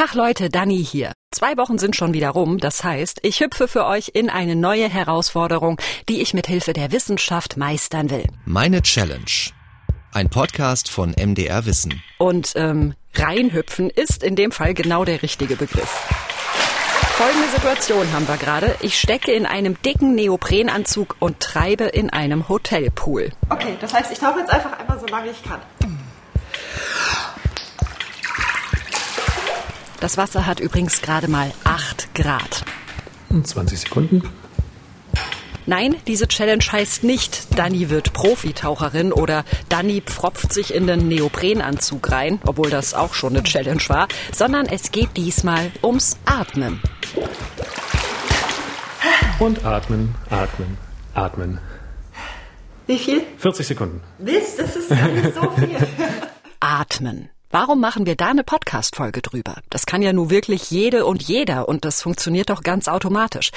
Tag Leute, Dani hier. Zwei Wochen sind schon wieder rum, das heißt, ich hüpfe für euch in eine neue Herausforderung, die ich mit Hilfe der Wissenschaft meistern will. Meine Challenge. Ein Podcast von MDR Wissen. Und ähm, reinhüpfen ist in dem Fall genau der richtige Begriff. Folgende Situation haben wir gerade. Ich stecke in einem dicken Neoprenanzug und treibe in einem Hotelpool. Okay, das heißt, ich tauche jetzt einfach einmal so lange ich kann. Das Wasser hat übrigens gerade mal 8 Grad. 20 Sekunden. Nein, diese Challenge heißt nicht, Dani wird Profitaucherin oder Dani pfropft sich in den Neoprenanzug rein, obwohl das auch schon eine Challenge war, sondern es geht diesmal ums Atmen. Und atmen, atmen, atmen. Wie viel? 40 Sekunden. Mist, das ist gar nicht so viel. Atmen. Warum machen wir da eine Podcast-Folge drüber? Das kann ja nur wirklich jede und jeder und das funktioniert doch ganz automatisch.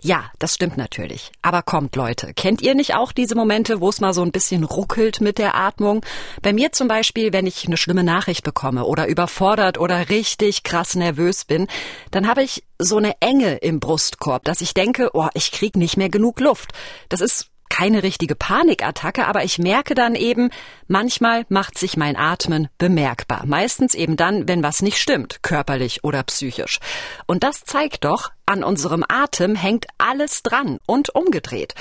Ja, das stimmt natürlich. Aber kommt Leute, kennt ihr nicht auch diese Momente, wo es mal so ein bisschen ruckelt mit der Atmung? Bei mir zum Beispiel, wenn ich eine schlimme Nachricht bekomme oder überfordert oder richtig krass nervös bin, dann habe ich so eine Enge im Brustkorb, dass ich denke, oh, ich krieg nicht mehr genug Luft. Das ist keine richtige Panikattacke, aber ich merke dann eben, manchmal macht sich mein Atmen bemerkbar. Meistens eben dann, wenn was nicht stimmt, körperlich oder psychisch. Und das zeigt doch, an unserem Atem hängt alles dran und umgedreht.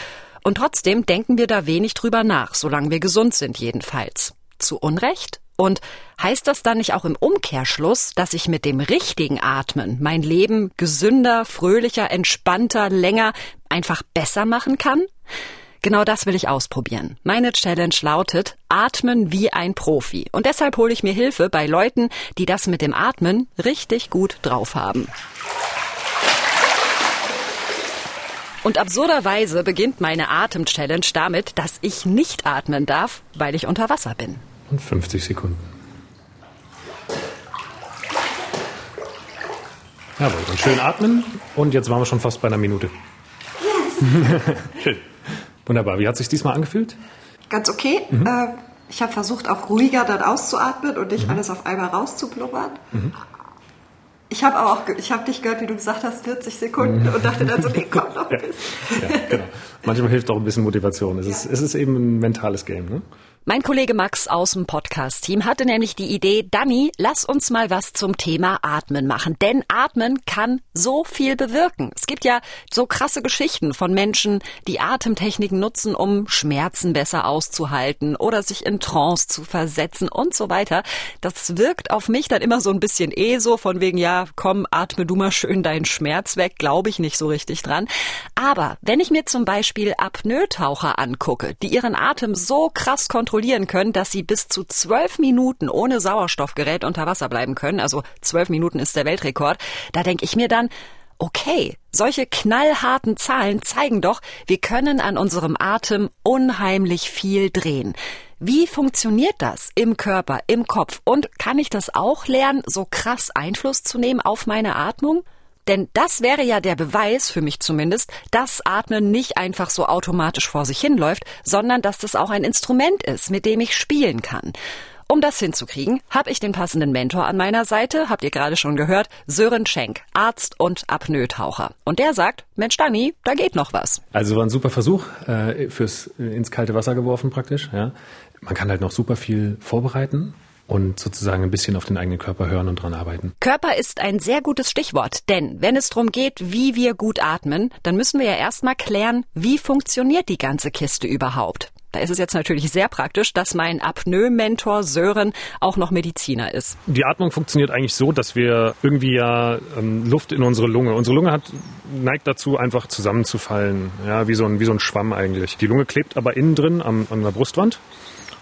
Und trotzdem denken wir da wenig drüber nach, solange wir gesund sind jedenfalls. Zu Unrecht? Und heißt das dann nicht auch im Umkehrschluss, dass ich mit dem richtigen Atmen mein Leben gesünder, fröhlicher, entspannter, länger einfach besser machen kann? Genau das will ich ausprobieren. Meine Challenge lautet Atmen wie ein Profi. Und deshalb hole ich mir Hilfe bei Leuten, die das mit dem Atmen richtig gut drauf haben. Und absurderweise beginnt meine Atem-Challenge damit, dass ich nicht atmen darf, weil ich unter Wasser bin. Und 50 Sekunden. Jawohl, und schön atmen. Und jetzt waren wir schon fast bei einer Minute. Yes. schön. Wunderbar. Wie hat sich diesmal angefühlt? Ganz okay. Mhm. Äh, ich habe versucht, auch ruhiger dann auszuatmen und nicht mhm. alles auf einmal rauszublubbern. Mhm. Ich habe auch, ich habe dich gehört, wie du gesagt hast, 40 Sekunden und dachte dann so, nee, komm noch ein bisschen. Ja, genau. Manchmal hilft auch ein bisschen Motivation. Es, ja. ist, es ist eben ein mentales Game. Ne? Mein Kollege Max aus dem Podcast-Team hatte nämlich die Idee, Danny, lass uns mal was zum Thema Atmen machen. Denn Atmen kann so viel bewirken. Es gibt ja so krasse Geschichten von Menschen, die Atemtechniken nutzen, um Schmerzen besser auszuhalten oder sich in Trance zu versetzen und so weiter. Das wirkt auf mich dann immer so ein bisschen eh so von wegen, ja, komm, atme du mal schön deinen Schmerz weg. Glaube ich nicht so richtig dran. Aber wenn ich mir zum Beispiel Apnoe-Taucher angucke, die ihren Atem so krass kontrollieren, kontrollieren können, dass sie bis zu zwölf Minuten ohne Sauerstoffgerät unter Wasser bleiben können. Also zwölf Minuten ist der Weltrekord. Da denke ich mir dann, okay, solche knallharten Zahlen zeigen doch, wir können an unserem Atem unheimlich viel drehen. Wie funktioniert das im Körper, im Kopf? Und kann ich das auch lernen, so krass Einfluss zu nehmen auf meine Atmung? Denn das wäre ja der Beweis, für mich zumindest, dass Atmen nicht einfach so automatisch vor sich hinläuft, sondern dass das auch ein Instrument ist, mit dem ich spielen kann. Um das hinzukriegen, habe ich den passenden Mentor an meiner Seite, habt ihr gerade schon gehört, Sören Schenk, Arzt und Apnoe-Taucher. Und der sagt, Mensch Dani, da geht noch was. Also war ein super Versuch, äh, fürs äh, ins kalte Wasser geworfen praktisch. Ja. Man kann halt noch super viel vorbereiten und sozusagen ein bisschen auf den eigenen Körper hören und dran arbeiten. Körper ist ein sehr gutes Stichwort, denn wenn es darum geht, wie wir gut atmen, dann müssen wir ja erstmal klären, wie funktioniert die ganze Kiste überhaupt. Da ist es jetzt natürlich sehr praktisch, dass mein Apnoe-Mentor Sören auch noch Mediziner ist. Die Atmung funktioniert eigentlich so, dass wir irgendwie ja ähm, Luft in unsere Lunge. Unsere Lunge hat, neigt dazu, einfach zusammenzufallen, ja, wie so ein, wie so ein Schwamm eigentlich. Die Lunge klebt aber innen drin am, an der Brustwand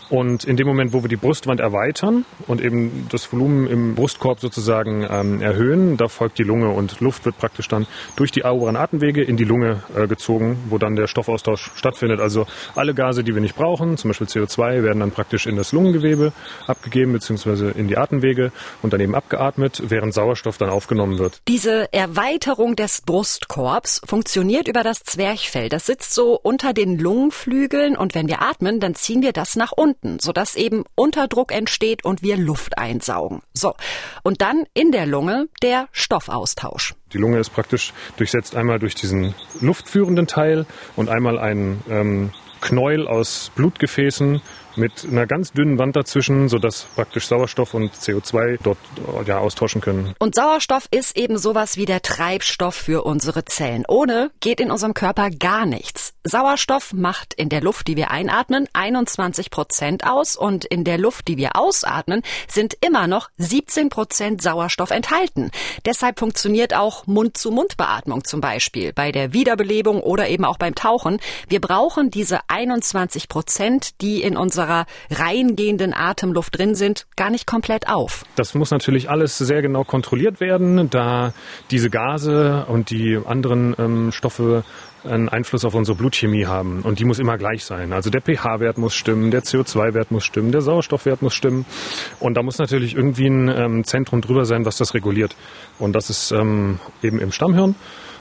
und in dem Moment, wo wir die Brustwand erweitern und eben das Volumen im Brustkorb sozusagen ähm, erhöhen, da folgt die Lunge und Luft wird praktisch dann durch die oberen Atemwege in die Lunge äh, gezogen, wo dann der Stoffaustausch stattfindet. Also alle Gase, die wir nicht brauchen, zum Beispiel CO2, werden dann praktisch in das Lungengewebe abgegeben beziehungsweise in die Atemwege und dann eben abgeatmet, während Sauerstoff dann aufgenommen wird. Diese Erweiterung des Brustkorbs funktioniert über das Zwerchfell. Das sitzt so unter den Lungenflügeln und wenn wir atmen, dann ziehen wir das nach unten unten, sodass eben Unterdruck entsteht und wir Luft einsaugen. So. Und dann in der Lunge der Stoffaustausch. Die Lunge ist praktisch durchsetzt einmal durch diesen luftführenden Teil und einmal ein ähm, Knäuel aus Blutgefäßen mit einer ganz dünnen Wand dazwischen, sodass praktisch Sauerstoff und CO2 dort ja, austauschen können. Und Sauerstoff ist eben sowas wie der Treibstoff für unsere Zellen. Ohne geht in unserem Körper gar nichts. Sauerstoff macht in der Luft, die wir einatmen, 21 Prozent aus und in der Luft, die wir ausatmen, sind immer noch 17 Prozent Sauerstoff enthalten. Deshalb funktioniert auch Mund-zu-Mund-Beatmung zum Beispiel bei der Wiederbelebung oder eben auch beim Tauchen. Wir brauchen diese 21 Prozent, die in unserer reingehenden Atemluft drin sind, gar nicht komplett auf. Das muss natürlich alles sehr genau kontrolliert werden, da diese Gase und die anderen ähm, Stoffe einen Einfluss auf unsere Blutchemie haben. Und die muss immer gleich sein. Also der pH-Wert muss stimmen, der CO2-Wert muss stimmen, der Sauerstoffwert muss stimmen. Und da muss natürlich irgendwie ein ähm, Zentrum drüber sein, was das reguliert. Und das ist ähm, eben im Stammhirn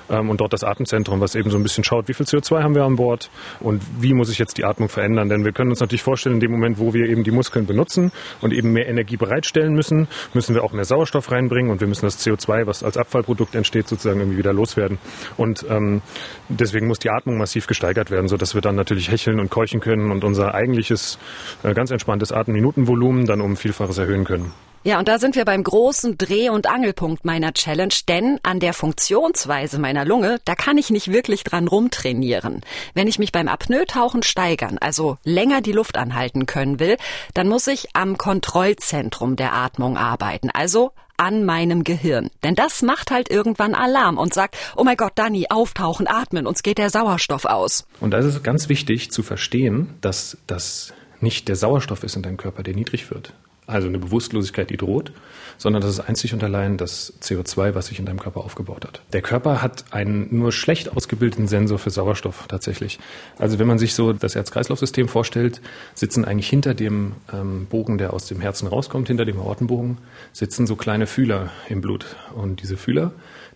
und dort das Atemzentrum, was eben so ein bisschen schaut, wie viel CO2 haben wir an Bord und wie muss ich jetzt die Atmung verändern. Denn wir können uns natürlich vorstellen, in dem Moment, wo wir eben die Muskeln benutzen und eben mehr Energie bereitstellen müssen, müssen wir auch mehr Sauerstoff reinbringen und wir müssen das CO2, was als Abfallprodukt entsteht, sozusagen irgendwie wieder loswerden. Und ähm, deswegen muss die Atmung massiv gesteigert werden, sodass wir dann natürlich hecheln und keuchen können und unser eigentliches äh, ganz entspanntes Atemminutenvolumen dann um Vielfaches erhöhen können. Ja, und da sind wir beim großen Dreh- und Angelpunkt meiner Challenge, denn an der Funktionsweise meiner Lunge, da kann ich nicht wirklich dran rumtrainieren. Wenn ich mich beim Apnoe-Tauchen steigern, also länger die Luft anhalten können will, dann muss ich am Kontrollzentrum der Atmung arbeiten, also an meinem Gehirn. Denn das macht halt irgendwann Alarm und sagt, oh mein Gott, Dani, auftauchen, atmen, uns geht der Sauerstoff aus. Und da ist es ganz wichtig zu verstehen, dass das nicht der Sauerstoff ist in deinem Körper, der niedrig wird also eine Bewusstlosigkeit, die droht, sondern das ist einzig und allein das CO2, was sich in deinem Körper aufgebaut hat. Der Körper hat einen nur schlecht ausgebildeten Sensor für Sauerstoff tatsächlich. Also wenn man sich so das Herz-Kreislauf-System vorstellt, sitzen eigentlich hinter dem ähm, Bogen, der aus dem Herzen rauskommt, hinter dem Aortenbogen, sitzen so kleine Fühler im Blut. Und diese Fühler,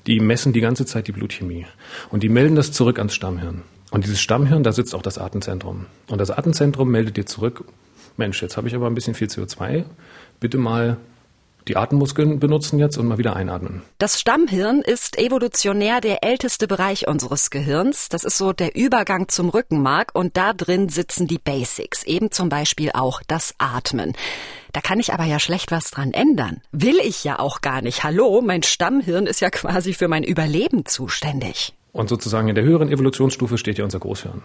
die messen die ganze Zeit die Blutchemie. Und die melden das zurück ans Stammhirn. Und dieses Stammhirn, da sitzt auch das Atemzentrum. Und das Atemzentrum meldet dir zurück, Mensch, jetzt habe ich aber ein bisschen viel CO2. Bitte mal die Atemmuskeln benutzen jetzt und mal wieder einatmen. Das Stammhirn ist evolutionär der älteste Bereich unseres Gehirns. Das ist so der Übergang zum Rückenmark und da drin sitzen die Basics, eben zum Beispiel auch das Atmen. Da kann ich aber ja schlecht was dran ändern. Will ich ja auch gar nicht. Hallo, mein Stammhirn ist ja quasi für mein Überleben zuständig. Und sozusagen in der höheren Evolutionsstufe steht ja unser Großhirn.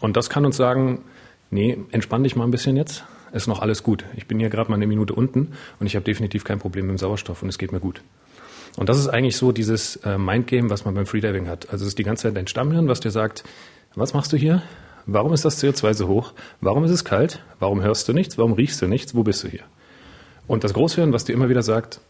Und das kann uns sagen, nee, entspann dich mal ein bisschen jetzt, ist noch alles gut. Ich bin hier gerade mal eine Minute unten und ich habe definitiv kein Problem mit dem Sauerstoff und es geht mir gut. Und das ist eigentlich so dieses äh, Mindgame, was man beim Freediving hat. Also es ist die ganze Zeit dein Stammhirn, was dir sagt, was machst du hier? Warum ist das CO2 so hoch? Warum ist es kalt? Warum hörst du nichts? Warum riechst du nichts? Wo bist du hier? Und das Großhirn, was dir immer wieder sagt,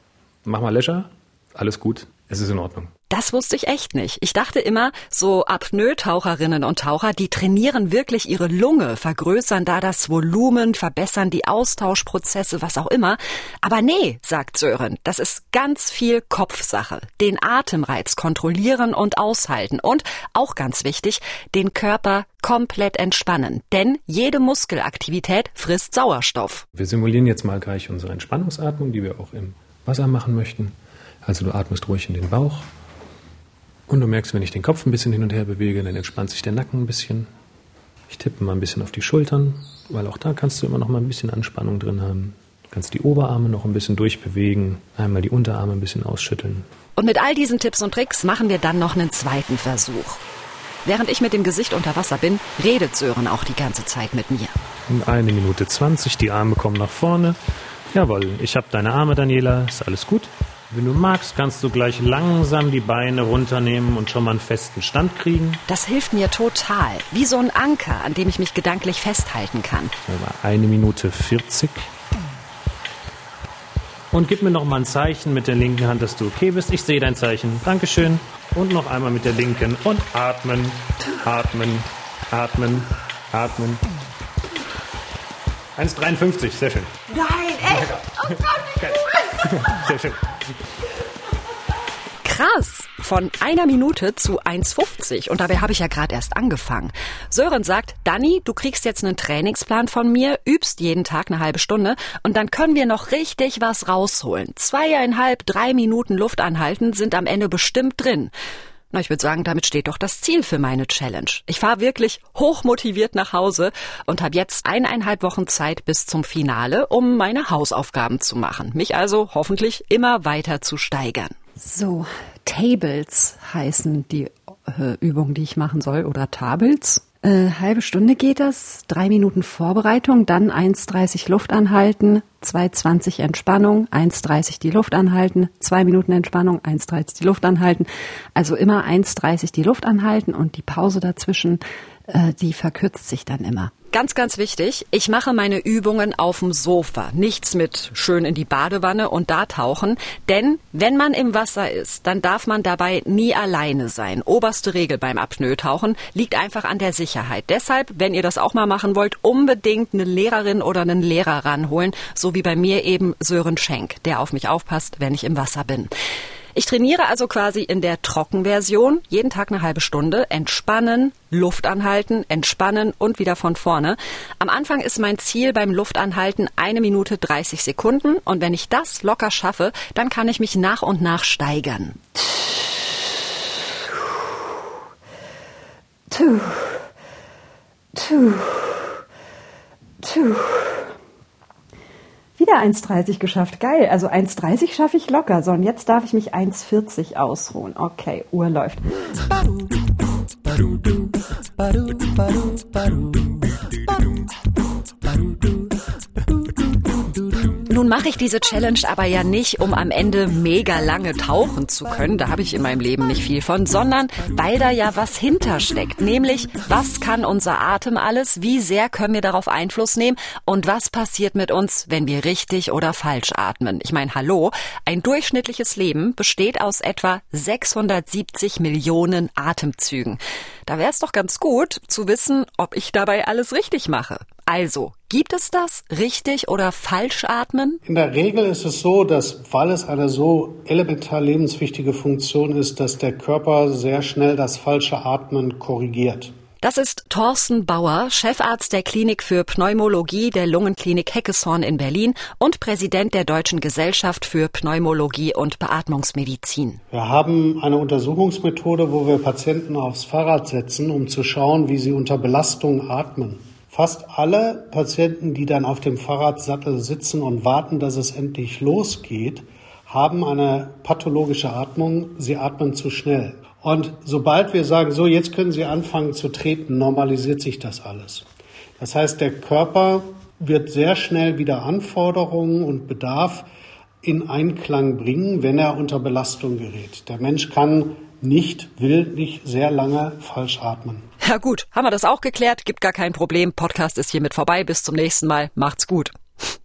mach mal Leisure, alles gut, es ist in Ordnung. Das wusste ich echt nicht. Ich dachte immer, so Apnoe-Taucherinnen und Taucher, die trainieren wirklich ihre Lunge, vergrößern da das Volumen, verbessern die Austauschprozesse, was auch immer. Aber nee, sagt Sören, das ist ganz viel Kopfsache. Den Atemreiz kontrollieren und aushalten und, auch ganz wichtig, den Körper komplett entspannen. Denn jede Muskelaktivität frisst Sauerstoff. Wir simulieren jetzt mal gleich unsere Entspannungsatmung, die wir auch im Wasser machen möchten. Also du atmest ruhig in den Bauch und du merkst, wenn ich den Kopf ein bisschen hin und her bewege, dann entspannt sich der Nacken ein bisschen. Ich tippe mal ein bisschen auf die Schultern, weil auch da kannst du immer noch mal ein bisschen Anspannung drin haben. Du kannst die Oberarme noch ein bisschen durchbewegen, einmal die Unterarme ein bisschen ausschütteln. Und mit all diesen Tipps und Tricks machen wir dann noch einen zweiten Versuch. Während ich mit dem Gesicht unter Wasser bin, redet Sören auch die ganze Zeit mit mir. In eine Minute zwanzig, die Arme kommen nach vorne. Jawohl, ich habe deine Arme, Daniela. Ist alles gut? Wenn du magst, kannst du gleich langsam die Beine runternehmen und schon mal einen festen Stand kriegen. Das hilft mir total. Wie so ein Anker, an dem ich mich gedanklich festhalten kann. Eine Minute 40. Und gib mir noch mal ein Zeichen mit der linken Hand, dass du okay bist. Ich sehe dein Zeichen. Dankeschön. Und noch einmal mit der linken. Und atmen, atmen, atmen, atmen. 1,53, sehr schön. Nein, echt? Oh Gott, Sehr schön. Krass, von einer Minute zu 1,50 und dabei habe ich ja gerade erst angefangen. Sören sagt, Dani, du kriegst jetzt einen Trainingsplan von mir, übst jeden Tag eine halbe Stunde und dann können wir noch richtig was rausholen. Zweieinhalb, drei Minuten Luft anhalten sind am Ende bestimmt drin. Na, ich würde sagen, damit steht doch das Ziel für meine Challenge. Ich fahre wirklich hochmotiviert nach Hause und habe jetzt eineinhalb Wochen Zeit bis zum Finale, um meine Hausaufgaben zu machen. Mich also hoffentlich immer weiter zu steigern. So, Tables heißen die äh, Übungen, die ich machen soll, oder Tables. Äh, halbe Stunde geht das, drei Minuten Vorbereitung, dann 1,30 Luft anhalten, 2,20 Entspannung, 1,30 die Luft anhalten, zwei Minuten Entspannung, 1,30 die Luft anhalten. Also immer 1,30 die Luft anhalten und die Pause dazwischen, äh, die verkürzt sich dann immer. Ganz, ganz wichtig, ich mache meine Übungen auf dem Sofa. Nichts mit schön in die Badewanne und da tauchen. Denn wenn man im Wasser ist, dann darf man dabei nie alleine sein. Oberste Regel beim Apnoe-Tauchen liegt einfach an der Sicherheit. Deshalb, wenn ihr das auch mal machen wollt, unbedingt eine Lehrerin oder einen Lehrer ranholen. So wie bei mir eben Sören Schenk, der auf mich aufpasst, wenn ich im Wasser bin. Ich trainiere also quasi in der Trockenversion, jeden Tag eine halbe Stunde, entspannen, Luft anhalten, entspannen und wieder von vorne. Am Anfang ist mein Ziel beim Luftanhalten eine Minute 30 Sekunden und wenn ich das locker schaffe, dann kann ich mich nach und nach steigern. Tuh. Tuh. Tuh. Wieder 1,30 geschafft. Geil. Also 1,30 schaffe ich locker. So, und jetzt darf ich mich 1,40 ausruhen. Okay, Uhr läuft. Nun mache ich diese Challenge aber ja nicht, um am Ende mega lange tauchen zu können, da habe ich in meinem Leben nicht viel von, sondern weil da ja was hintersteckt, nämlich was kann unser Atem alles, wie sehr können wir darauf Einfluss nehmen und was passiert mit uns, wenn wir richtig oder falsch atmen. Ich meine, hallo, ein durchschnittliches Leben besteht aus etwa 670 Millionen Atemzügen. Da wäre es doch ganz gut zu wissen, ob ich dabei alles richtig mache. Also, gibt es das richtig oder falsch atmen? In der Regel ist es so, dass weil es eine so elementar lebenswichtige Funktion ist, dass der Körper sehr schnell das falsche Atmen korrigiert. Das ist Thorsten Bauer, Chefarzt der Klinik für Pneumologie der Lungenklinik Heckeshorn in Berlin und Präsident der Deutschen Gesellschaft für Pneumologie und Beatmungsmedizin. Wir haben eine Untersuchungsmethode, wo wir Patienten aufs Fahrrad setzen, um zu schauen, wie sie unter Belastung atmen. Fast alle Patienten, die dann auf dem Fahrradsattel sitzen und warten, dass es endlich losgeht, haben eine pathologische Atmung. Sie atmen zu schnell. Und sobald wir sagen, so jetzt können Sie anfangen zu treten, normalisiert sich das alles. Das heißt, der Körper wird sehr schnell wieder Anforderungen und Bedarf in Einklang bringen, wenn er unter Belastung gerät. Der Mensch kann nicht, will nicht sehr lange falsch atmen. Ja gut, haben wir das auch geklärt, gibt gar kein Problem. Podcast ist hiermit vorbei. Bis zum nächsten Mal. Macht's gut.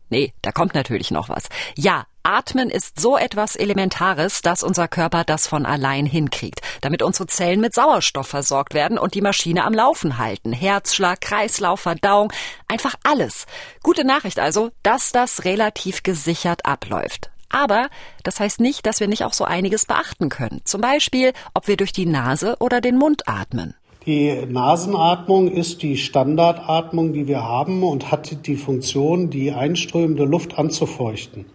Nee, da kommt natürlich noch was. Ja, Atmen ist so etwas Elementares, dass unser Körper das von allein hinkriegt, damit unsere Zellen mit Sauerstoff versorgt werden und die Maschine am Laufen halten. Herzschlag, Kreislauf, Verdauung, einfach alles. Gute Nachricht also, dass das relativ gesichert abläuft. Aber das heißt nicht, dass wir nicht auch so einiges beachten können. Zum Beispiel, ob wir durch die Nase oder den Mund atmen. Die Nasenatmung ist die Standardatmung, die wir haben und hat die Funktion, die einströmende Luft anzufeuchten.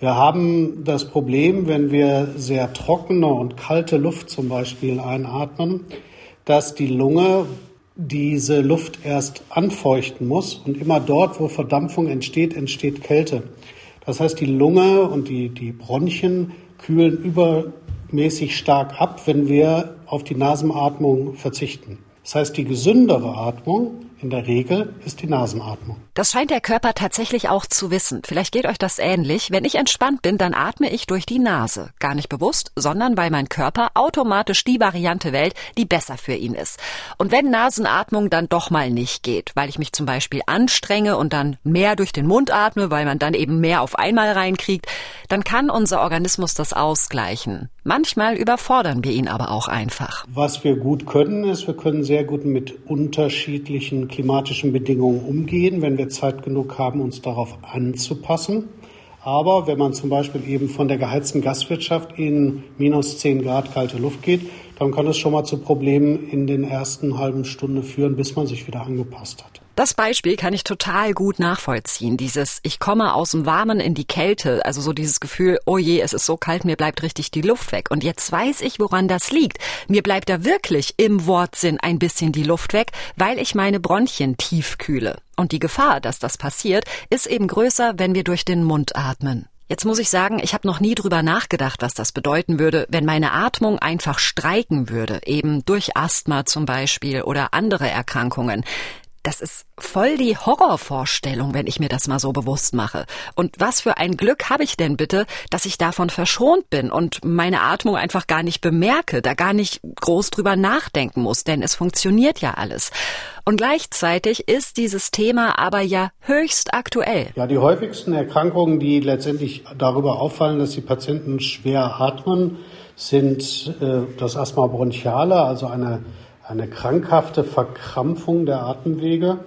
Wir haben das Problem, wenn wir sehr trockene und kalte Luft zum Beispiel einatmen, dass die Lunge diese Luft erst anfeuchten muss und immer dort, wo Verdampfung entsteht, entsteht Kälte. Das heißt, die Lunge und die, die Bronchien kühlen übermäßig stark ab, wenn wir auf die Nasenatmung verzichten. Das heißt, die gesündere Atmung in der Regel ist die Nasenatmung. Das scheint der Körper tatsächlich auch zu wissen. Vielleicht geht euch das ähnlich. Wenn ich entspannt bin, dann atme ich durch die Nase. Gar nicht bewusst, sondern weil mein Körper automatisch die Variante wählt, die besser für ihn ist. Und wenn Nasenatmung dann doch mal nicht geht, weil ich mich zum Beispiel anstrenge und dann mehr durch den Mund atme, weil man dann eben mehr auf einmal reinkriegt, dann kann unser Organismus das ausgleichen. Manchmal überfordern wir ihn aber auch einfach. Was wir gut können, ist, wir können sehr gut mit unterschiedlichen klimatischen Bedingungen umgehen, wenn wir Zeit genug haben, uns darauf anzupassen. Aber wenn man zum Beispiel eben von der geheizten Gastwirtschaft in minus 10 Grad kalte Luft geht, dann kann es schon mal zu Problemen in den ersten halben Stunden führen, bis man sich wieder angepasst hat. Das Beispiel kann ich total gut nachvollziehen. Dieses, ich komme aus dem Warmen in die Kälte, also so dieses Gefühl, oh je, es ist so kalt, mir bleibt richtig die Luft weg. Und jetzt weiß ich, woran das liegt. Mir bleibt da wirklich im Wortsinn ein bisschen die Luft weg, weil ich meine Bronchien tief kühle. Und die Gefahr, dass das passiert, ist eben größer, wenn wir durch den Mund atmen. Jetzt muss ich sagen, ich habe noch nie drüber nachgedacht, was das bedeuten würde, wenn meine Atmung einfach streiken würde, eben durch Asthma zum Beispiel oder andere Erkrankungen. Das ist voll die Horrorvorstellung, wenn ich mir das mal so bewusst mache. Und was für ein Glück habe ich denn bitte, dass ich davon verschont bin und meine Atmung einfach gar nicht bemerke, da gar nicht groß drüber nachdenken muss, denn es funktioniert ja alles. Und gleichzeitig ist dieses Thema aber ja höchst aktuell. Ja, die häufigsten Erkrankungen, die letztendlich darüber auffallen, dass die Patienten schwer atmen, sind äh, das Asthma bronchiale, also eine eine krankhafte Verkrampfung der Atemwege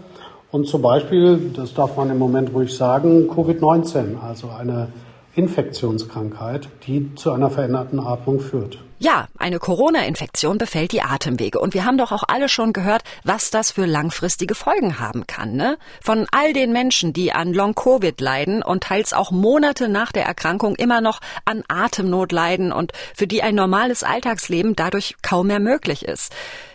und zum Beispiel, das darf man im Moment ruhig sagen, Covid-19, also eine Infektionskrankheit, die zu einer veränderten Atmung führt. Ja, eine Corona-Infektion befällt die Atemwege. Und wir haben doch auch alle schon gehört, was das für langfristige Folgen haben kann. Ne? Von all den Menschen, die an Long-Covid leiden und teils auch Monate nach der Erkrankung immer noch an Atemnot leiden und für die ein normales Alltagsleben dadurch kaum mehr möglich ist.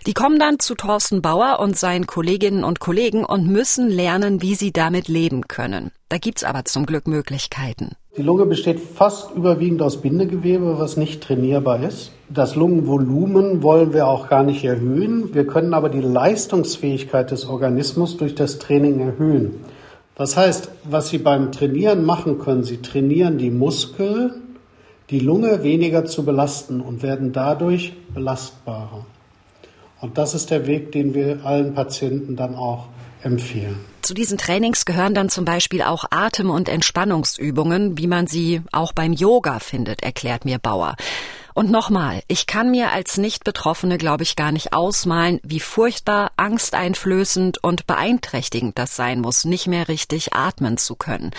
Die kommen dann zu Thorsten Bauer und seinen Kolleginnen und Kollegen und müssen lernen, wie sie damit leben können. Da gibt's aber zum Glück Möglichkeiten. Die Lunge besteht fast überwiegend aus Bindegewebe, was nicht trainierbar ist. Das Lungenvolumen wollen wir auch gar nicht erhöhen. Wir können aber die Leistungsfähigkeit des Organismus durch das Training erhöhen. Das heißt, was Sie beim Trainieren machen können, Sie trainieren die Muskeln, die Lunge weniger zu belasten und werden dadurch belastbarer. Und das ist der Weg, den wir allen Patienten dann auch empfehlen. Zu diesen Trainings gehören dann zum Beispiel auch Atem- und Entspannungsübungen, wie man sie auch beim Yoga findet, erklärt mir Bauer. Und nochmal, ich kann mir als Nicht-Betroffene, glaube ich, gar nicht ausmalen, wie furchtbar, angsteinflößend und beeinträchtigend das sein muss, nicht mehr richtig atmen zu können.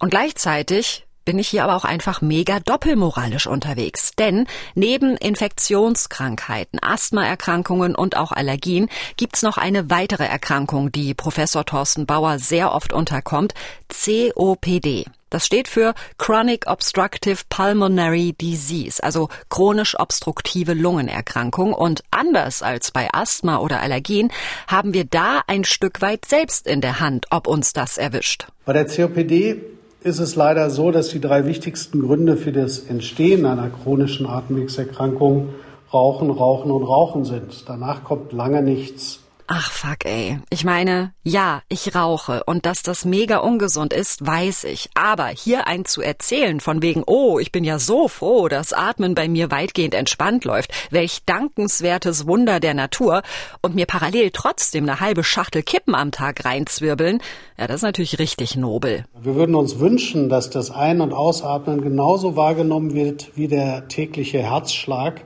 Und gleichzeitig bin ich hier aber auch einfach mega doppelmoralisch unterwegs. Denn neben Infektionskrankheiten, Asthmaerkrankungen und auch Allergien gibt's noch eine weitere Erkrankung, die Professor Thorsten Bauer sehr oft unterkommt, COPD. Das steht für Chronic Obstructive Pulmonary Disease, also chronisch obstruktive Lungenerkrankung. Und anders als bei Asthma oder Allergien haben wir da ein Stück weit selbst in der Hand, ob uns das erwischt. Bei der COPD ist es leider so, dass die drei wichtigsten Gründe für das Entstehen einer chronischen Atemwegserkrankung Rauchen, Rauchen und Rauchen sind. Danach kommt lange nichts. Ach fuck, ey. Ich meine, ja, ich rauche und dass das mega ungesund ist, weiß ich. Aber hier ein zu erzählen von wegen, oh, ich bin ja so froh, dass Atmen bei mir weitgehend entspannt läuft, welch dankenswertes Wunder der Natur und mir parallel trotzdem eine halbe Schachtel Kippen am Tag reinzwirbeln, ja, das ist natürlich richtig nobel. Wir würden uns wünschen, dass das Ein- und Ausatmen genauso wahrgenommen wird wie der tägliche Herzschlag.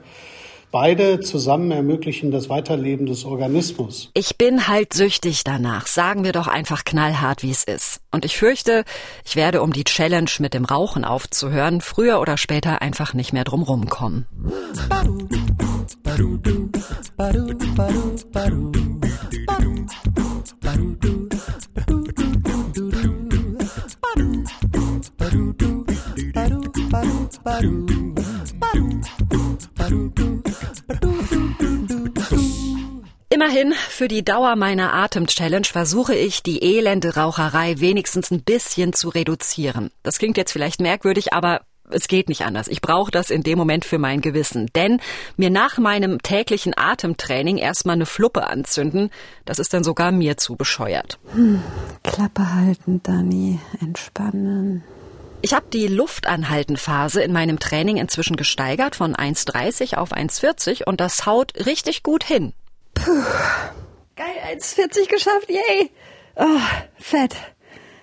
Beide zusammen ermöglichen das Weiterleben des Organismus. Ich bin halt süchtig danach. Sagen wir doch einfach knallhart, wie es ist. Und ich fürchte, ich werde, um die Challenge mit dem Rauchen aufzuhören, früher oder später einfach nicht mehr drum rumkommen. Immerhin, für die Dauer meiner Atem-Challenge versuche ich, die elende Raucherei wenigstens ein bisschen zu reduzieren. Das klingt jetzt vielleicht merkwürdig, aber es geht nicht anders. Ich brauche das in dem Moment für mein Gewissen. Denn mir nach meinem täglichen Atemtraining erstmal eine Fluppe anzünden, das ist dann sogar mir zu bescheuert. Hm, Klappe halten, Dani. Entspannen. Ich habe die Luftanhaltenphase in meinem Training inzwischen gesteigert von 1,30 auf 1,40 und das haut richtig gut hin. Puh. Geil, 1,40 geschafft, yay. Oh, fett.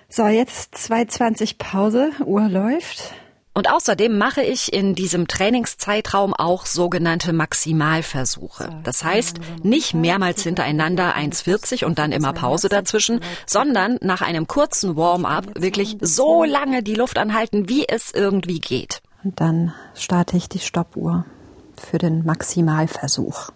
So, jetzt 2,20 Pause, Uhr läuft. Und außerdem mache ich in diesem Trainingszeitraum auch sogenannte Maximalversuche. Das heißt, nicht mehrmals hintereinander 1,40 und dann immer Pause dazwischen, sondern nach einem kurzen Warm-up wirklich so lange die Luft anhalten, wie es irgendwie geht. Und dann starte ich die Stoppuhr für den Maximalversuch.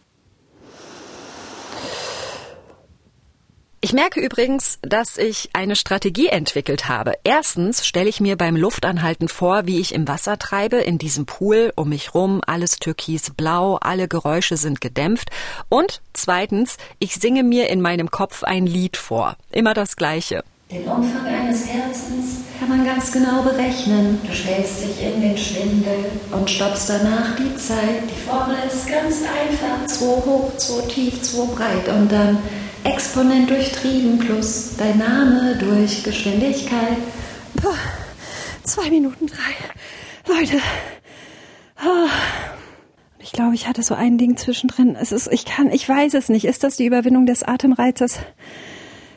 Ich merke übrigens, dass ich eine Strategie entwickelt habe. Erstens stelle ich mir beim Luftanhalten vor, wie ich im Wasser treibe, in diesem Pool, um mich rum, alles türkisblau, alle Geräusche sind gedämpft. Und zweitens, ich singe mir in meinem Kopf ein Lied vor. Immer das gleiche. Den Umfang eines Herzens kann man ganz genau berechnen. Du stellst dich in den Schwindel und stoppst danach die Zeit. Die Formel ist ganz einfach. 2 hoch, 2 tief, 2 breit und dann Exponent durch Trieben plus dein Name durch Geschwindigkeit. Puh, zwei Minuten drei. Leute. Oh. Ich glaube, ich hatte so ein Ding zwischendrin. Es ist, ich kann, ich weiß es nicht. Ist das die Überwindung des Atemreizes,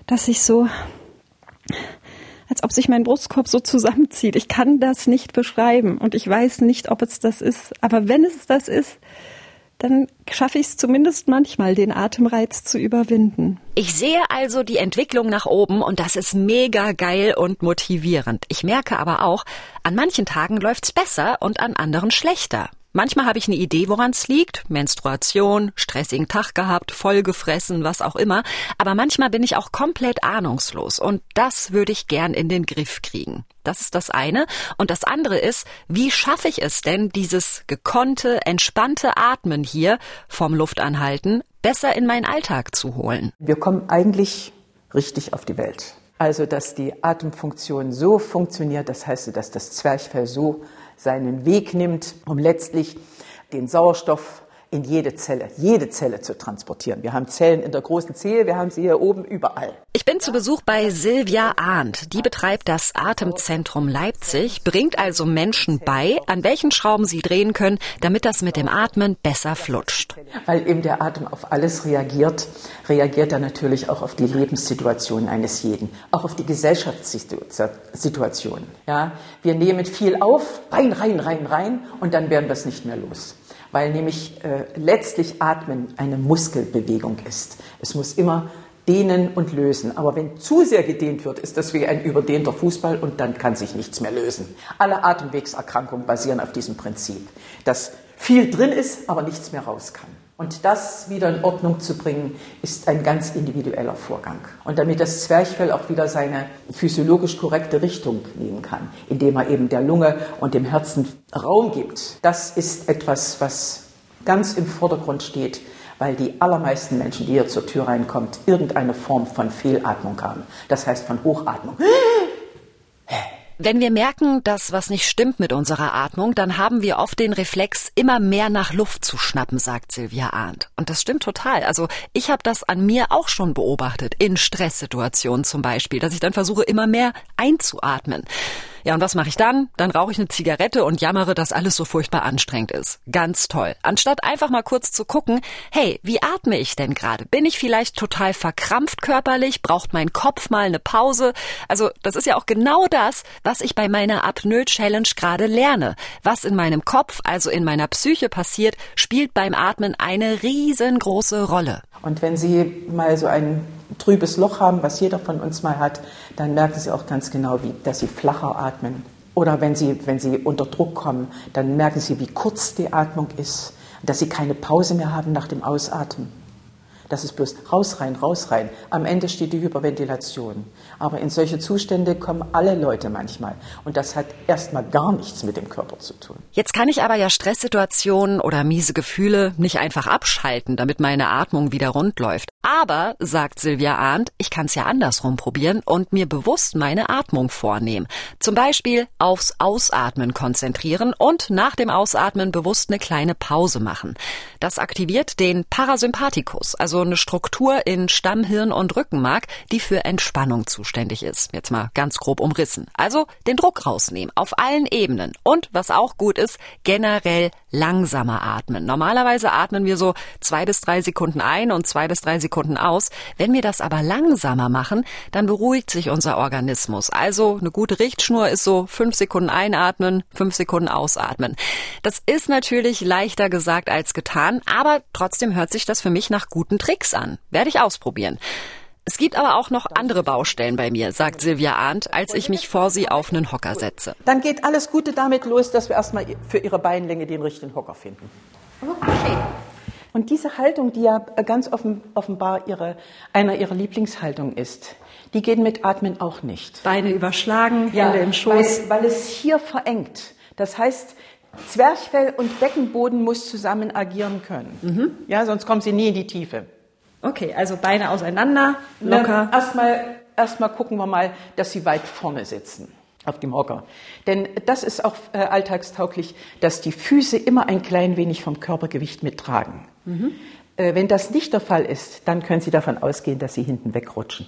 dass ich so, als ob sich mein Brustkorb so zusammenzieht. Ich kann das nicht beschreiben und ich weiß nicht, ob es das ist. Aber wenn es das ist, dann schaffe ich es zumindest manchmal, den Atemreiz zu überwinden. Ich sehe also die Entwicklung nach oben und das ist mega geil und motivierend. Ich merke aber auch, an manchen Tagen läuft's besser und an anderen schlechter. Manchmal habe ich eine Idee, woran es liegt. Menstruation, stressigen Tag gehabt, vollgefressen, was auch immer. Aber manchmal bin ich auch komplett ahnungslos. Und das würde ich gern in den Griff kriegen. Das ist das eine. Und das andere ist, wie schaffe ich es denn, dieses gekonnte, entspannte Atmen hier vom Luftanhalten besser in meinen Alltag zu holen? Wir kommen eigentlich richtig auf die Welt. Also, dass die Atemfunktion so funktioniert, das heißt, dass das Zwerchfell so seinen Weg nimmt, um letztlich den Sauerstoff in jede Zelle, jede Zelle zu transportieren. Wir haben Zellen in der großen Zehe, wir haben sie hier oben überall. Ich bin zu Besuch bei Silvia Arndt. Die betreibt das Atemzentrum Leipzig, bringt also Menschen bei, an welchen Schrauben sie drehen können, damit das mit dem Atmen besser flutscht. Weil eben der Atem auf alles reagiert, reagiert er natürlich auch auf die Lebenssituation eines jeden, auch auf die Gesellschaftssituation. Ja, wir nehmen viel auf, rein, rein, rein, rein, und dann werden wir es nicht mehr los weil nämlich äh, letztlich Atmen eine Muskelbewegung ist. Es muss immer dehnen und lösen. Aber wenn zu sehr gedehnt wird, ist das wie ein überdehnter Fußball und dann kann sich nichts mehr lösen. Alle Atemwegserkrankungen basieren auf diesem Prinzip, dass viel drin ist, aber nichts mehr raus kann. Und das wieder in Ordnung zu bringen, ist ein ganz individueller Vorgang. Und damit das Zwerchfell auch wieder seine physiologisch korrekte Richtung nehmen kann, indem er eben der Lunge und dem Herzen Raum gibt, das ist etwas, was ganz im Vordergrund steht, weil die allermeisten Menschen, die hier zur Tür reinkommt, irgendeine Form von Fehlatmung haben. Das heißt von Hochatmung. Wenn wir merken, dass was nicht stimmt mit unserer Atmung, dann haben wir oft den Reflex, immer mehr nach Luft zu schnappen, sagt Silvia Arndt. Und das stimmt total. Also ich habe das an mir auch schon beobachtet, in Stresssituationen zum Beispiel, dass ich dann versuche, immer mehr einzuatmen. Ja, und was mache ich dann? Dann rauche ich eine Zigarette und jammere, dass alles so furchtbar anstrengend ist. Ganz toll. Anstatt einfach mal kurz zu gucken, hey, wie atme ich denn gerade? Bin ich vielleicht total verkrampft körperlich? Braucht mein Kopf mal eine Pause? Also, das ist ja auch genau das, was ich bei meiner Apnoe-Challenge gerade lerne. Was in meinem Kopf, also in meiner Psyche passiert, spielt beim Atmen eine riesengroße Rolle. Und wenn Sie mal so ein trübes Loch haben, was jeder von uns mal hat, dann merken Sie auch ganz genau, wie, dass Sie flacher atmen. Oder wenn Sie, wenn Sie unter Druck kommen, dann merken Sie, wie kurz die Atmung ist, dass Sie keine Pause mehr haben nach dem Ausatmen. Das ist bloß raus, rein, raus, rein. Am Ende steht die Hyperventilation. Aber in solche Zustände kommen alle Leute manchmal. Und das hat erstmal gar nichts mit dem Körper zu tun. Jetzt kann ich aber ja Stresssituationen oder miese Gefühle nicht einfach abschalten, damit meine Atmung wieder rund läuft. Aber, sagt Silvia Arndt, ich kann es ja andersrum probieren und mir bewusst meine Atmung vornehmen. Zum Beispiel aufs Ausatmen konzentrieren und nach dem Ausatmen bewusst eine kleine Pause machen. Das aktiviert den Parasympathikus, also eine Struktur in Stammhirn und Rückenmark, die für Entspannung zuständig ist. Jetzt mal ganz grob umrissen. Also den Druck rausnehmen, auf allen Ebenen. Und was auch gut ist, generell langsamer atmen. Normalerweise atmen wir so zwei bis drei Sekunden ein und zwei bis drei Sekunden Sekunden aus. Wenn wir das aber langsamer machen, dann beruhigt sich unser Organismus. Also eine gute Richtschnur ist so fünf Sekunden einatmen, fünf Sekunden ausatmen. Das ist natürlich leichter gesagt als getan, aber trotzdem hört sich das für mich nach guten Tricks an. Werde ich ausprobieren. Es gibt aber auch noch andere Baustellen bei mir, sagt Silvia Arndt, als ich mich vor sie auf einen Hocker setze. Dann geht alles Gute damit los, dass wir erstmal für ihre Beinlänge den richtigen Hocker finden. Okay. Und diese Haltung, die ja ganz offen, offenbar ihre, einer ihrer Lieblingshaltungen ist, die geht mit Atmen auch nicht. Beine überschlagen, Hände ja, im Schoß. Weil, weil es hier verengt. Das heißt, Zwerchfell und Beckenboden muss zusammen agieren können. Mhm. Ja, sonst kommen sie nie in die Tiefe. Okay, also Beine auseinander, locker. Erstmal erst gucken wir mal, dass sie weit vorne sitzen auf dem Hocker. Denn das ist auch äh, alltagstauglich, dass die Füße immer ein klein wenig vom Körpergewicht mittragen. Mhm. Äh, wenn das nicht der Fall ist, dann können Sie davon ausgehen, dass Sie hinten wegrutschen.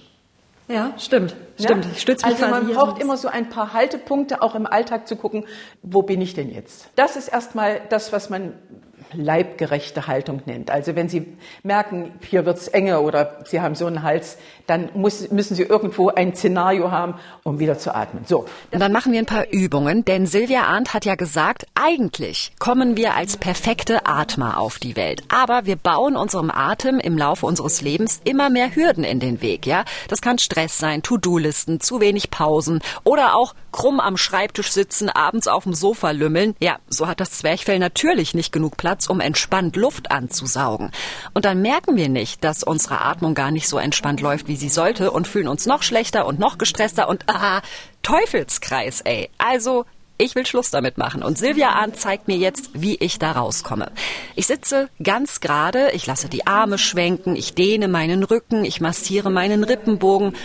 Ja, stimmt. Stimmt. Ja? Ich stütze mich also man braucht immer so ein paar Haltepunkte, auch im Alltag zu gucken, wo bin ich denn jetzt? Das ist erstmal das, was man leibgerechte Haltung nennt. Also wenn Sie merken, hier wird's enge oder Sie haben so einen Hals, dann muss, müssen Sie irgendwo ein Szenario haben, um wieder zu atmen. So. Und dann machen wir ein paar Übungen, denn Silvia Arndt hat ja gesagt, eigentlich kommen wir als perfekte Atmer auf die Welt. Aber wir bauen unserem Atem im Laufe unseres Lebens immer mehr Hürden in den Weg, ja? Das kann Stress sein, To-Do-Listen, zu wenig Pausen oder auch krumm am Schreibtisch sitzen, abends auf dem Sofa lümmeln. Ja, so hat das Zwerchfell natürlich nicht genug Platz, um entspannt Luft anzusaugen. Und dann merken wir nicht, dass unsere Atmung gar nicht so entspannt läuft, wie sie sollte und fühlen uns noch schlechter und noch gestresster und ah, Teufelskreis, ey. Also ich will Schluss damit machen und Silvia Arndt zeigt mir jetzt, wie ich da rauskomme. Ich sitze ganz gerade, ich lasse die Arme schwenken, ich dehne meinen Rücken, ich massiere meinen Rippenbogen.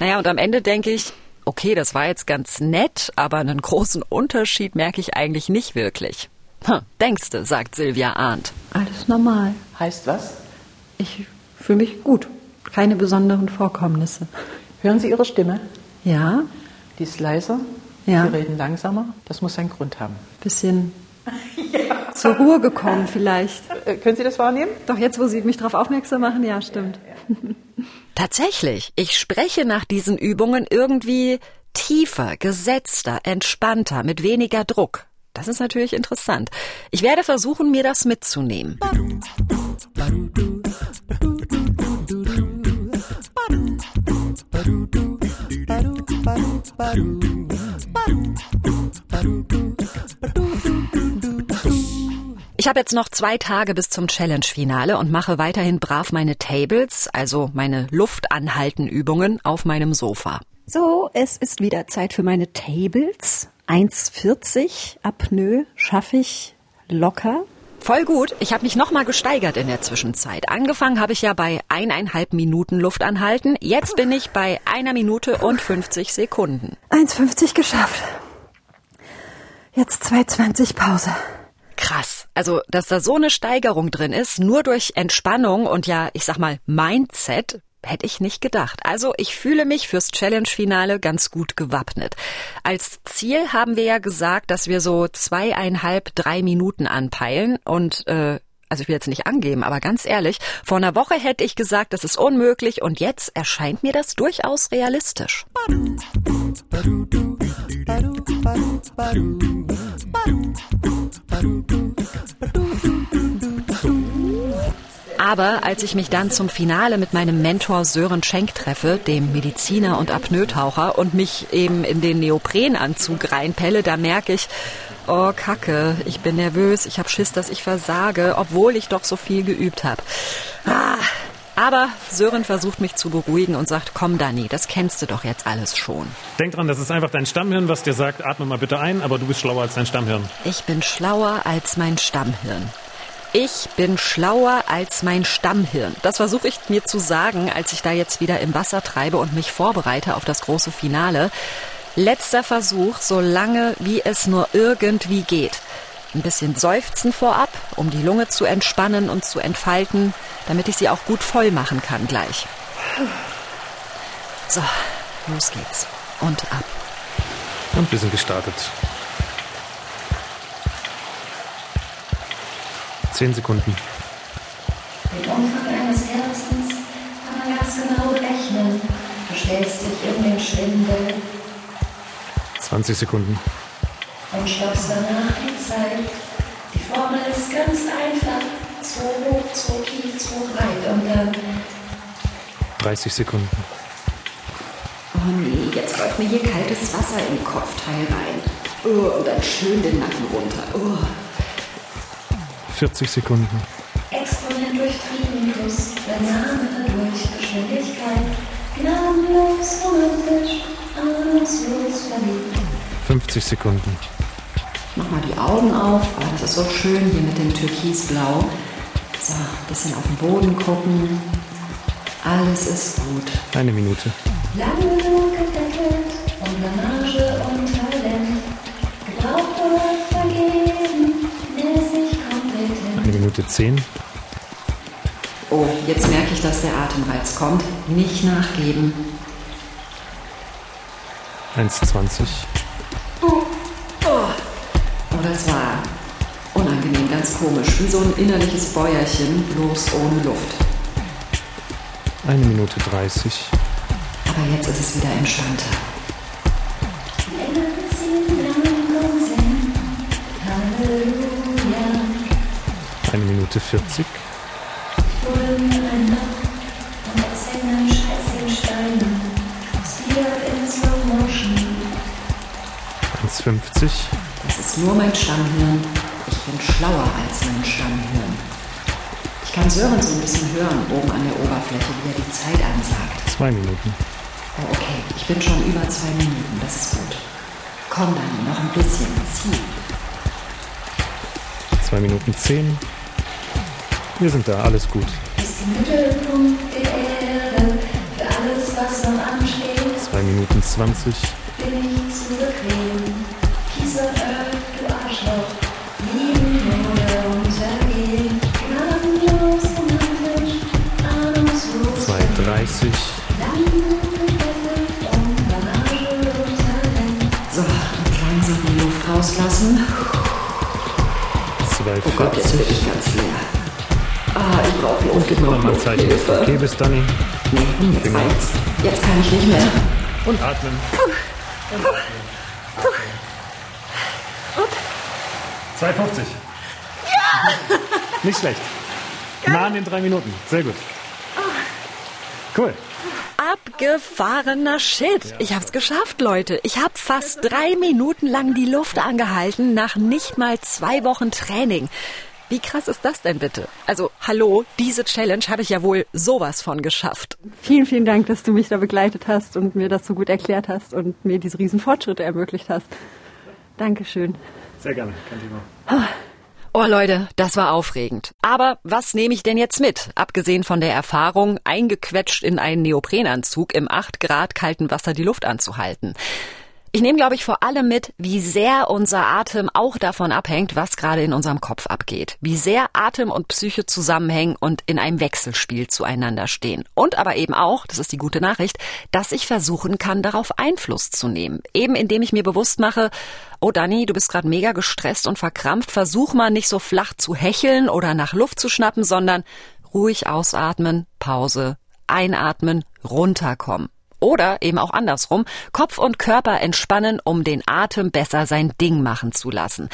Naja, und am Ende denke ich, okay, das war jetzt ganz nett, aber einen großen Unterschied merke ich eigentlich nicht wirklich. Hm, denkste, sagt Silvia Arndt. Alles normal. Heißt was? Ich fühle mich gut. Keine besonderen Vorkommnisse. Hören Sie Ihre Stimme? Ja. Die ist leiser. Ja. Sie reden langsamer. Das muss einen Grund haben. Bisschen ja. zur Ruhe gekommen vielleicht. Äh, können Sie das wahrnehmen? Doch jetzt, wo Sie mich darauf aufmerksam machen, ja, stimmt. Ja, ja. Tatsächlich, ich spreche nach diesen Übungen irgendwie tiefer, gesetzter, entspannter, mit weniger Druck. Das ist natürlich interessant. Ich werde versuchen, mir das mitzunehmen. Ich habe jetzt noch zwei Tage bis zum Challenge-Finale und mache weiterhin brav meine Tables, also meine Luftanhalten-Übungen auf meinem Sofa. So, es ist wieder Zeit für meine Tables. 1,40 Apnoe schaffe ich locker. Voll gut. Ich habe mich noch mal gesteigert in der Zwischenzeit. Angefangen habe ich ja bei eineinhalb Minuten Luft anhalten. Jetzt bin ich bei einer Minute und 50 Sekunden. 1,50 geschafft. Jetzt 2,20 Pause. Krass. Also, dass da so eine Steigerung drin ist, nur durch Entspannung und ja, ich sag mal, Mindset, Hätte ich nicht gedacht. Also ich fühle mich fürs Challenge-Finale ganz gut gewappnet. Als Ziel haben wir ja gesagt, dass wir so zweieinhalb, drei Minuten anpeilen und äh, also ich will jetzt nicht angeben, aber ganz ehrlich, vor einer Woche hätte ich gesagt, das ist unmöglich und jetzt erscheint mir das durchaus realistisch. Aber als ich mich dann zum Finale mit meinem Mentor Sören Schenk treffe, dem Mediziner und Apnoetaucher, und mich eben in den Neoprenanzug reinpelle, da merke ich, oh Kacke, ich bin nervös, ich habe Schiss, dass ich versage, obwohl ich doch so viel geübt habe. Ah, aber Sören versucht mich zu beruhigen und sagt, komm Dani, das kennst du doch jetzt alles schon. Denk dran, das ist einfach dein Stammhirn, was dir sagt, atme mal bitte ein, aber du bist schlauer als dein Stammhirn. Ich bin schlauer als mein Stammhirn. Ich bin schlauer als mein Stammhirn. Das versuche ich mir zu sagen, als ich da jetzt wieder im Wasser treibe und mich vorbereite auf das große Finale. Letzter Versuch, so lange wie es nur irgendwie geht. Ein bisschen seufzen vorab, um die Lunge zu entspannen und zu entfalten, damit ich sie auch gut voll machen kann gleich. So, los geht's. Und ab. Und wir sind gestartet. Zehn Sekunden. Mit Umfang eines Herzens stellst dich in den Schwindel 20 Sekunden. und stoppst danach die Zeit. Die Formel ist ganz einfach. Zu hoch, zu tief, zu breit und dann 30 Sekunden. Oh nee, jetzt läuft mir hier kaltes Wasser im Kopfteil rein. Oh, und dann schön den Nacken runter. Oh. 40 Sekunden. Exponent durch Triebendus, Name durch Geschwindigkeit, gnadenlos, romantisch, ahnungslos verliebt. 50 Sekunden. Mach mal die Augen auf. Oh, das ist so schön hier mit dem Türkisblau. So, bisschen auf den Boden gucken. Alles ist gut. Eine Minute. Lange genug Minute 10. Oh, jetzt merke ich, dass der Atemreiz kommt. Nicht nachgeben. 1,20. Oh, das war unangenehm, ganz komisch. Wie so ein innerliches Bäuerchen, bloß ohne Luft. Eine Minute 30. Aber jetzt ist es wieder entspannter. In Slow Motion. 1,50. Das ist nur mein Stammhirn. Ich bin schlauer als mein Stammhirn. Ich kann Sören so ein bisschen hören oben an der Oberfläche, wie er die Zeit ansagt. Zwei Minuten. Oh, okay, ich bin schon über zwei Minuten, das ist gut. Komm dann, noch ein bisschen, zieh. Zwei Minuten 10. Wir sind da, alles gut. Ist im Mittelpunkt der Erde. Für alles, was noch ansteht, Zwei Minuten 20. bin ich zu bequem. Peace on Earth, du Arschloch. Lieben oder untergehen. Gnadenlos, romantisch, ahnungslos. 2,30. Lang gedeckelt und Blamage und Talent. So, und langsam die Luft rauslassen. Oh Gott, jetzt 2,40. bin ich ganz leer. Ah, Luft. Gib mir noch mal ein Zeichen. Hilfe. Okay, bis dann. Nee, jetzt kann ich nicht mehr. Und atmen. 2,50. Ja! Nicht schlecht. Nah an den drei Minuten. Sehr gut. Cool. Abgefahrener Shit. Ich hab's geschafft, Leute. Ich hab fast drei Minuten lang die Luft angehalten nach nicht mal zwei Wochen Training. Wie krass ist das denn bitte? Also, hallo, diese Challenge habe ich ja wohl sowas von geschafft. Vielen, vielen Dank, dass du mich da begleitet hast und mir das so gut erklärt hast und mir diese riesen Fortschritte ermöglicht hast. Dankeschön. Sehr gerne. Kein Thema. Oh Leute, das war aufregend. Aber was nehme ich denn jetzt mit? Abgesehen von der Erfahrung, eingequetscht in einen Neoprenanzug im 8 Grad kalten Wasser die Luft anzuhalten. Ich nehme, glaube ich, vor allem mit, wie sehr unser Atem auch davon abhängt, was gerade in unserem Kopf abgeht. Wie sehr Atem und Psyche zusammenhängen und in einem Wechselspiel zueinander stehen. Und aber eben auch, das ist die gute Nachricht, dass ich versuchen kann, darauf Einfluss zu nehmen. Eben indem ich mir bewusst mache, oh Dani, du bist gerade mega gestresst und verkrampft, versuch mal nicht so flach zu hecheln oder nach Luft zu schnappen, sondern ruhig ausatmen, Pause, einatmen, runterkommen. Oder eben auch andersrum, Kopf und Körper entspannen, um den Atem besser sein Ding machen zu lassen.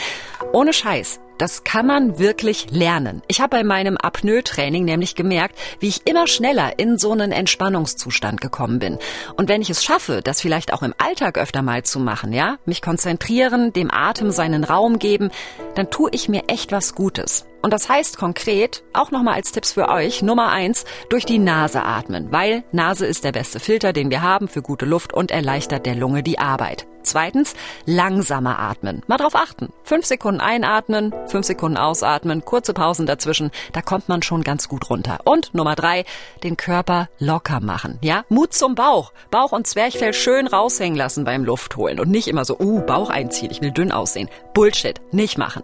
Ohne Scheiß. Das kann man wirklich lernen. Ich habe bei meinem Apnoe-Training nämlich gemerkt, wie ich immer schneller in so einen Entspannungszustand gekommen bin. Und wenn ich es schaffe, das vielleicht auch im Alltag öfter mal zu machen, ja, mich konzentrieren, dem Atem seinen Raum geben, dann tue ich mir echt was Gutes. Und das heißt konkret, auch nochmal als Tipps für euch, Nummer eins, durch die Nase atmen, weil Nase ist der beste Filter, den wir haben für gute Luft und erleichtert der Lunge die Arbeit. Zweitens, langsamer atmen. Mal drauf achten. Fünf Sekunden einatmen, fünf Sekunden ausatmen, kurze Pausen dazwischen. Da kommt man schon ganz gut runter. Und Nummer drei, den Körper locker machen. Ja, Mut zum Bauch. Bauch und Zwerchfell schön raushängen lassen beim Luftholen und nicht immer so, uh, Bauch einziehen, ich will dünn aussehen. Bullshit, nicht machen.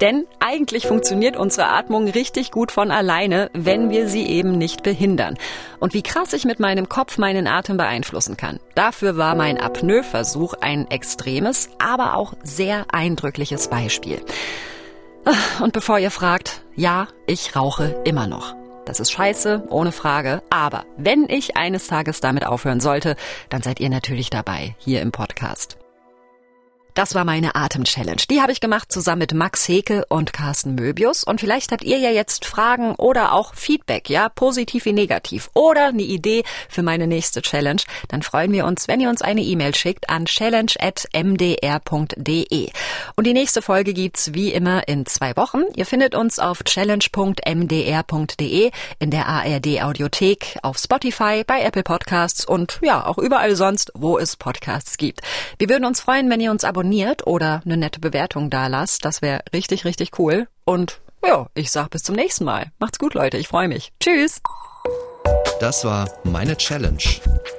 Denn eigentlich funktioniert unsere Atmung richtig gut von alleine, wenn wir sie eben nicht behindern. Und wie krass ich mit meinem Kopf meinen Atem beeinflussen kann. Dafür war mein Apnoe-Versuch ein extremes, aber auch sehr eindrückliches Beispiel. Und bevor ihr fragt, ja, ich rauche immer noch. Das ist scheiße, ohne Frage. Aber wenn ich eines Tages damit aufhören sollte, dann seid ihr natürlich dabei, hier im Podcast. Das war meine Atem-Challenge. Die habe ich gemacht zusammen mit Max Heke und Carsten Möbius. Und vielleicht habt ihr ja jetzt Fragen oder auch Feedback, ja, positiv wie negativ. Oder eine Idee für meine nächste Challenge. Dann freuen wir uns, wenn ihr uns eine E-Mail schickt an challenge.mdr.de. Und die nächste Folge gibt's wie immer in zwei Wochen. Ihr findet uns auf challenge.mdr.de, in der ARD Audiothek, auf Spotify, bei Apple Podcasts und ja, auch überall sonst, wo es Podcasts gibt. Wir würden uns freuen, wenn ihr uns abonniert abonniert oder eine nette Bewertung da lasst. Das wäre richtig, richtig cool. Und ja, ich sag bis zum nächsten Mal. Macht's gut, Leute. Ich freue mich. Tschüss. Das war Meine Challenge,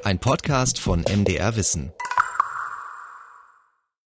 ein Podcast von MDR Wissen.